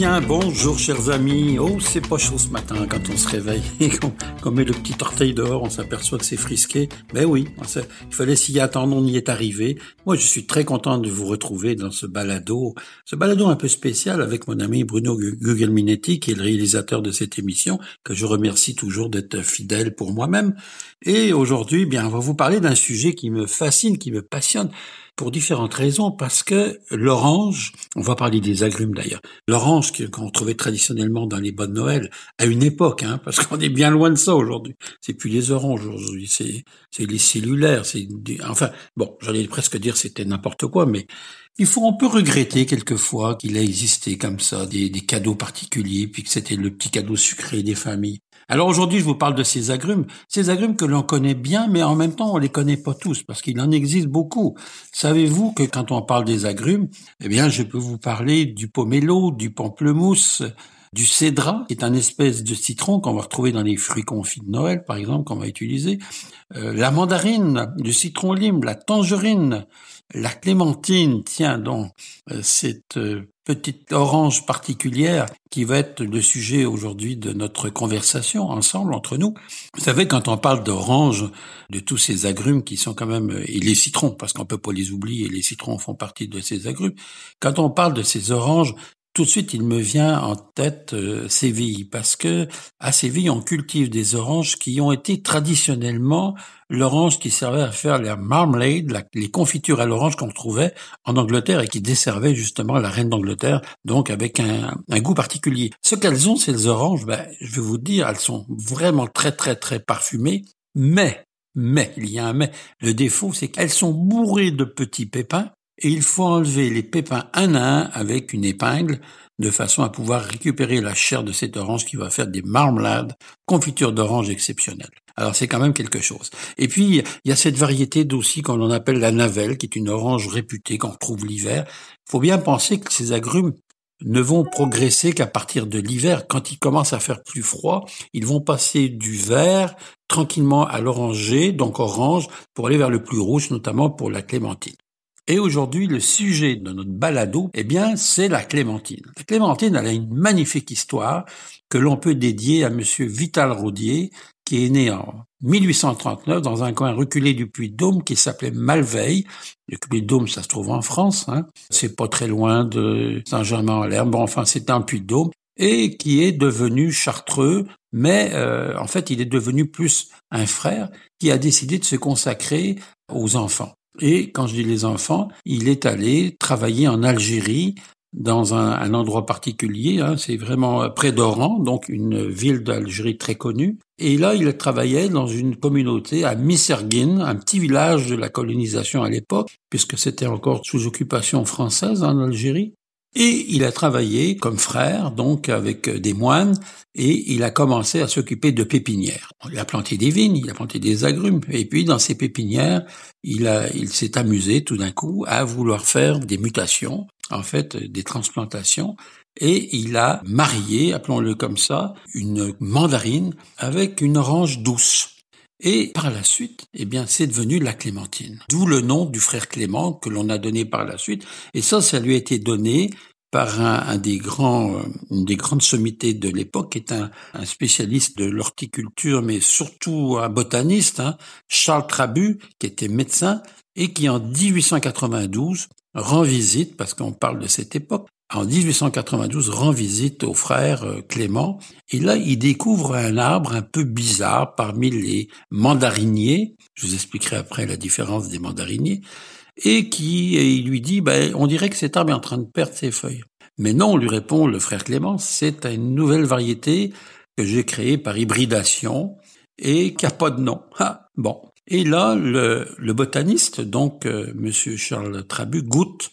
bien, bonjour chers amis. Oh, c'est pas chaud ce matin quand on se réveille et qu'on met le petit orteil dehors, on s'aperçoit que c'est frisqué. Ben oui, il fallait s'y attendre, on y est arrivé. Moi, je suis très content de vous retrouver dans ce balado, ce balado un peu spécial avec mon ami Bruno Gugelminetti, qui est le réalisateur de cette émission, que je remercie toujours d'être fidèle pour moi-même. Et aujourd'hui, bien, on va vous parler d'un sujet qui me fascine, qui me passionne pour différentes raisons, parce que l'orange, on va parler des agrumes d'ailleurs, l'orange qu'on trouvait traditionnellement dans les bonnes Noël, à une époque, hein, parce qu'on est bien loin de ça aujourd'hui. C'est plus les oranges aujourd'hui, c'est les cellulaires, c'est enfin bon, j'allais presque dire c'était n'importe quoi, mais il faut, on peut regretter quelquefois qu'il a existé comme ça des, des cadeaux particuliers, puis que c'était le petit cadeau sucré des familles. Alors aujourd'hui, je vous parle de ces agrumes, ces agrumes que l'on connaît bien, mais en même temps, on les connaît pas tous parce qu'il en existe beaucoup. Savez-vous que quand on parle des agrumes, eh bien, je peux vous parler du pomelo, du pamplemousse, du cédra, qui est un espèce de citron qu'on va retrouver dans les fruits confits de Noël, par exemple, qu'on va utiliser, euh, la mandarine, du citron lime, la tangerine, la clémentine, tiens donc, euh, cette euh, petite orange particulière qui va être le sujet aujourd'hui de notre conversation ensemble entre nous. Vous savez, quand on parle d'orange, de tous ces agrumes qui sont quand même, et les citrons, parce qu'on peut pas les oublier, les citrons font partie de ces agrumes. Quand on parle de ces oranges, tout de suite, il me vient en tête euh, Séville, parce que à Séville, on cultive des oranges qui ont été traditionnellement l'orange qui servait à faire la marmalade, les confitures à l'orange qu'on trouvait en Angleterre et qui desservait justement la reine d'Angleterre, donc avec un, goût particulier. Ce qu'elles ont, ces oranges, ben, je vais vous dire, elles sont vraiment très très très parfumées, mais mais, il y a un mais. Le défaut, c'est qu'elles sont bourrées de petits pépins et il faut enlever les pépins un à un avec une épingle de façon à pouvoir récupérer la chair de cette orange qui va faire des marmelades, confitures d'orange exceptionnelles. Alors c'est quand même quelque chose. Et puis il y a cette variété d'aussi qu'on appelle la navelle, qui est une orange réputée qu'on retrouve l'hiver. Il faut bien penser que ces agrumes ne vont progresser qu'à partir de l'hiver. Quand il commence à faire plus froid, ils vont passer du vert tranquillement à l'oranger, donc orange, pour aller vers le plus rouge, notamment pour la clémentine. Et aujourd'hui, le sujet de notre balado, eh bien, c'est la clémentine. La clémentine, elle a une magnifique histoire que l'on peut dédier à monsieur Vital Rodier, qui est né en 1839 dans un coin reculé du Puy-de-Dôme qui s'appelait Malveille. Le Puy-de-Dôme, ça se trouve en France, hein. C'est pas très loin de Saint-Germain-en-Laye. Bon, enfin, c'est un Puy-de-Dôme et qui est devenu chartreux, mais euh, en fait, il est devenu plus un frère qui a décidé de se consacrer aux enfants. Et quand je dis les enfants, il est allé travailler en Algérie dans un, endroit particulier, hein, c'est vraiment près d'Oran, donc une ville d'Algérie très connue. Et là, il travaillait dans une communauté à Misserguine, un petit village de la colonisation à l'époque, puisque c'était encore sous occupation française en Algérie. Et il a travaillé comme frère, donc avec des moines, et il a commencé à s'occuper de pépinières. Il a planté des vignes, il a planté des agrumes, et puis dans ces pépinières, il, il s'est amusé tout d'un coup à vouloir faire des mutations, en fait des transplantations, et il a marié, appelons-le comme ça, une mandarine avec une orange douce. Et par la suite, eh bien, c'est devenu la clémentine. D'où le nom du frère Clément que l'on a donné par la suite. Et ça, ça lui a été donné par un, des grands, euh, une des grandes sommités de l'époque, qui est un, spécialiste de l'horticulture, mais surtout un botaniste, hein, Charles Trabu, qui était médecin et qui en 1892 rend visite, parce qu'on parle de cette époque, en 1892 rend visite au frère euh, Clément et là il découvre un arbre un peu bizarre parmi les mandariniers, je vous expliquerai après la différence des mandariniers, et qui il lui dit ben, on dirait que cet arbre est en train de perdre ses feuilles. Mais non, lui répond le frère Clément, c'est une nouvelle variété que j'ai créée par hybridation et qui n'a pas de nom. Ah, bon. Et là, le, botaniste, donc euh, Monsieur Charles Trabu, goûte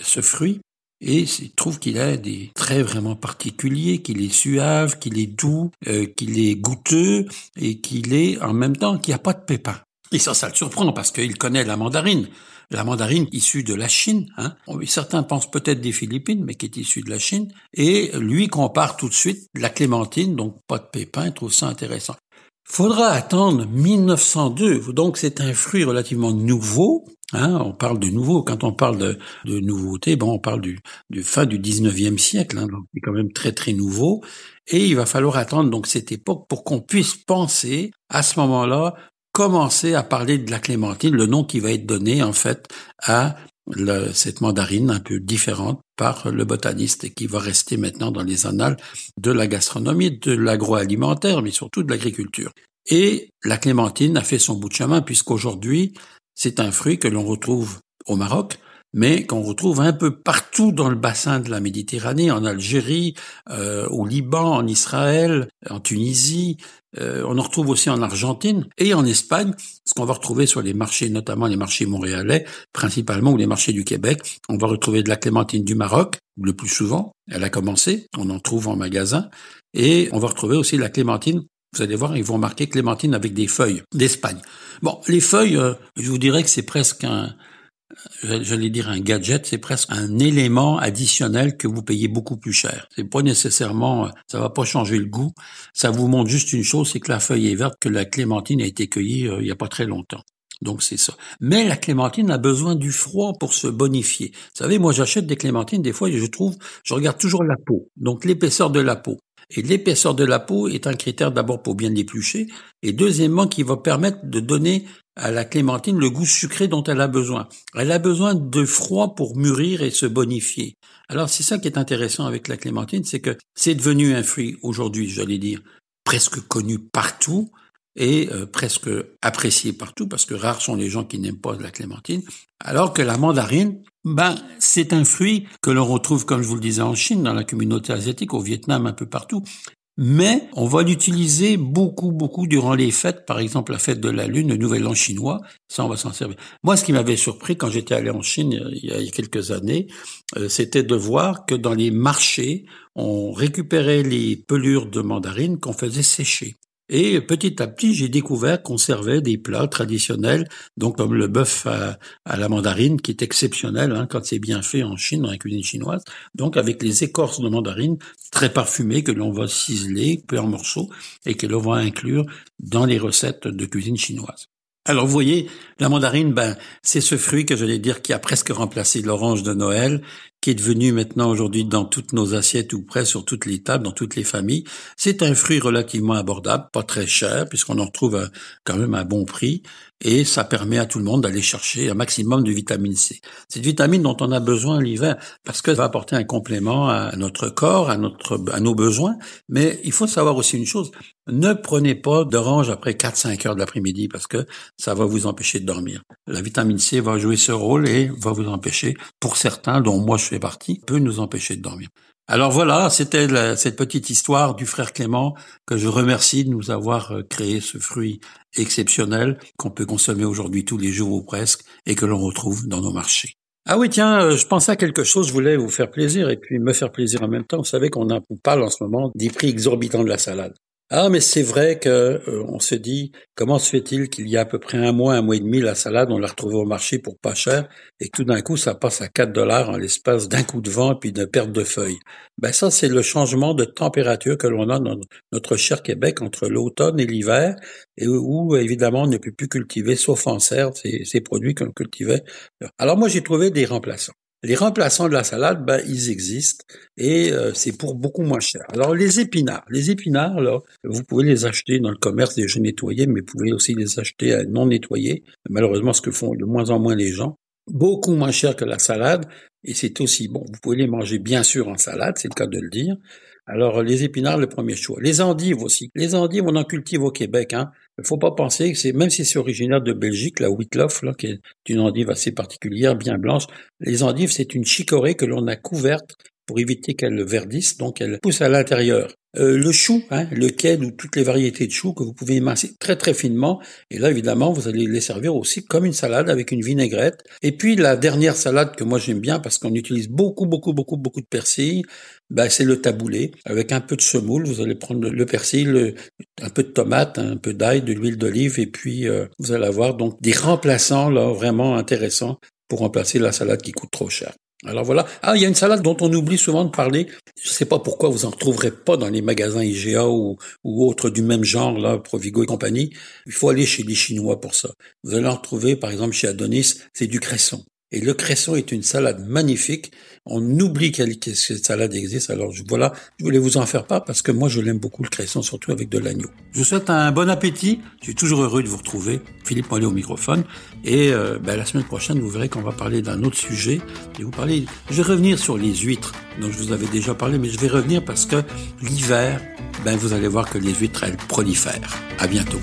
ce fruit et il trouve qu'il a des traits vraiment particuliers, qu'il est suave, qu'il est doux, euh, qu'il est goûteux et qu'il est en même temps qu'il n'y a pas de pépins. Et ça, ça le surprend parce qu'il connaît la mandarine. La mandarine issue de la Chine, hein. certains pensent peut-être des Philippines, mais qui est issue de la Chine. Et lui compare tout de suite la clémentine, donc pas de pépins, il trouve ça intéressant. Faudra attendre 1902. Donc c'est un fruit relativement nouveau. Hein, on parle de nouveau. Quand on parle de, de nouveauté, bon, on parle du, du fin du 19e siècle. Hein, donc c'est quand même très très nouveau. Et il va falloir attendre donc cette époque pour qu'on puisse penser à ce moment-là commencer à parler de la clémentine, le nom qui va être donné en fait à cette mandarine un peu différente par le botaniste qui va rester maintenant dans les annales de la gastronomie, de l'agroalimentaire, mais surtout de l'agriculture. Et la clémentine a fait son bout de chemin puisqu'aujourd'hui, c'est un fruit que l'on retrouve au Maroc, mais qu'on retrouve un peu partout dans le bassin de la Méditerranée, en Algérie, euh, au Liban, en Israël, en Tunisie. Euh, on en retrouve aussi en Argentine et en Espagne, ce qu'on va retrouver sur les marchés, notamment les marchés montréalais, principalement, ou les marchés du Québec. On va retrouver de la clémentine du Maroc, le plus souvent. Elle a commencé, on en trouve en magasin. Et on va retrouver aussi la clémentine vous allez voir, ils vont marquer clémentine avec des feuilles d'Espagne. Bon, les feuilles, euh, je vous dirais que c'est presque un, j'allais dire un gadget, c'est presque un élément additionnel que vous payez beaucoup plus cher. C'est pas nécessairement, ça va pas changer le goût. Ça vous montre juste une chose, c'est que la feuille est verte, que la clémentine a été cueillie euh, il y a pas très longtemps. Donc c'est ça. Mais la clémentine a besoin du froid pour se bonifier. Vous savez, moi j'achète des clémentines, des fois je trouve, je regarde toujours la peau, donc l'épaisseur de la peau. Et l'épaisseur de la peau est un critère d'abord pour bien l'éplucher, et deuxièmement qui va permettre de donner à la clémentine le goût sucré dont elle a besoin. Elle a besoin de froid pour mûrir et se bonifier. Alors c'est ça qui est intéressant avec la clémentine, c'est que c'est devenu un fruit aujourd'hui, j'allais dire, presque connu partout et euh, presque apprécié partout parce que rares sont les gens qui n'aiment pas la clémentine, alors que la mandarine, ben c'est un fruit que l'on retrouve comme je vous le disais en Chine, dans la communauté asiatique, au Vietnam, un peu partout, mais on va l'utiliser beaucoup, beaucoup durant les fêtes, par exemple la fête de la Lune, le Nouvel An chinois, ça on va s'en servir. Moi, ce qui m'avait surpris quand j'étais allé en Chine il y a quelques années, euh, c'était de voir que dans les marchés, on récupérait les pelures de mandarine qu'on faisait sécher. Et petit à petit, j'ai découvert qu'on servait des plats traditionnels, donc comme le bœuf à, la mandarine, qui est exceptionnel hein, quand c'est bien fait en Chine, dans la cuisine chinoise. Donc avec les écorces de mandarine très parfumées que l'on va ciseler, peu en morceaux, et que l'on va inclure dans les recettes de cuisine chinoise. Alors vous voyez, la mandarine, ben, c'est ce fruit que j'allais dire qui a presque remplacé l'orange de Noël, qui est devenu maintenant aujourd'hui dans toutes nos assiettes ou presque sur toutes les tables, dans toutes les familles. C'est un fruit relativement abordable, pas très cher, puisqu'on en retrouve quand même à bon prix, et ça permet à tout le monde d'aller chercher un maximum de vitamine C. Cette vitamine dont on a besoin l'hiver, parce qu'elle va apporter un complément à notre corps, à notre, à nos besoins, mais il faut savoir aussi une chose, ne prenez pas d'orange après 4-5 heures de l'après-midi parce que ça va vous empêcher de dormir. La vitamine C va jouer ce rôle et va vous empêcher, pour certains, dont moi je fais partie, peut nous empêcher de dormir. Alors voilà, c'était cette petite histoire du frère Clément que je remercie de nous avoir euh, créé ce fruit exceptionnel qu'on peut consommer aujourd'hui tous les jours ou presque et que l'on retrouve dans nos marchés. Ah oui, tiens, euh, je pensais à quelque chose, je voulais vous faire plaisir et puis me faire plaisir en même temps. Vous savez qu'on parle en ce moment des prix exorbitants de la salade. Ah, mais c'est vrai que euh, on se dit comment se fait-il qu'il y a à peu près un mois, un mois et demi, la salade, on l'a retrouvée au marché pour pas cher, et tout d'un coup, ça passe à 4 dollars en l'espace d'un coup de vent puis d'une perte de feuilles. Ben ça, c'est le changement de température que l'on a dans notre cher Québec entre l'automne et l'hiver, et où évidemment on ne peut plus cultiver, sauf en serre, ces produits qu'on cultivait. Alors moi, j'ai trouvé des remplaçants. Les remplaçants de la salade, ben, ils existent et euh, c'est pour beaucoup moins cher. Alors les épinards, les épinards, vous pouvez les acheter dans le commerce déjà nettoyés, mais vous pouvez aussi les acheter euh, non nettoyés. Malheureusement, ce que font de moins en moins les gens, beaucoup moins cher que la salade et c'est aussi bon. Vous pouvez les manger bien sûr en salade, c'est le cas de le dire. Alors les épinards, le premier choix. Les endives aussi. Les endives, on en cultive au Québec. Hein. Il faut pas penser que c'est, même si c'est originaire de Belgique, la Whitloff, là, qui est une endive assez particulière, bien blanche. Les endives, c'est une chicorée que l'on a couverte pour éviter qu'elle verdisse, donc elle pousse à l'intérieur. Euh, le chou, hein, le quai ou toutes les variétés de choux que vous pouvez émincer très très finement. Et là, évidemment, vous allez les servir aussi comme une salade avec une vinaigrette. Et puis la dernière salade que moi j'aime bien parce qu'on utilise beaucoup beaucoup beaucoup beaucoup de persil, ben, c'est le taboulé avec un peu de semoule. Vous allez prendre le persil, un peu de tomate, un peu d'ail, de l'huile d'olive et puis euh, vous allez avoir donc des remplaçants là vraiment intéressants pour remplacer la salade qui coûte trop cher. Alors voilà. Ah, il y a une salade dont on oublie souvent de parler. Je ne sais pas pourquoi vous en retrouverez pas dans les magasins IGA ou, ou autres du même genre, là, Provigo et compagnie. Il faut aller chez les Chinois pour ça. Vous allez en retrouver, par exemple, chez Adonis, c'est du cresson. Et le cresson est une salade magnifique. On oublie que cette salade existe. Alors voilà, je voulais vous en faire part parce que moi je l'aime beaucoup le cresson, surtout avec de l'agneau. Je vous souhaite un bon appétit. Je suis toujours heureux de vous retrouver. Philippe Mollet au microphone. Et euh, ben, la semaine prochaine, vous verrez qu'on va parler d'un autre sujet. Et vous parler. Je vais revenir sur les huîtres dont je vous avais déjà parlé, mais je vais revenir parce que l'hiver, ben vous allez voir que les huîtres elles prolifèrent. À bientôt.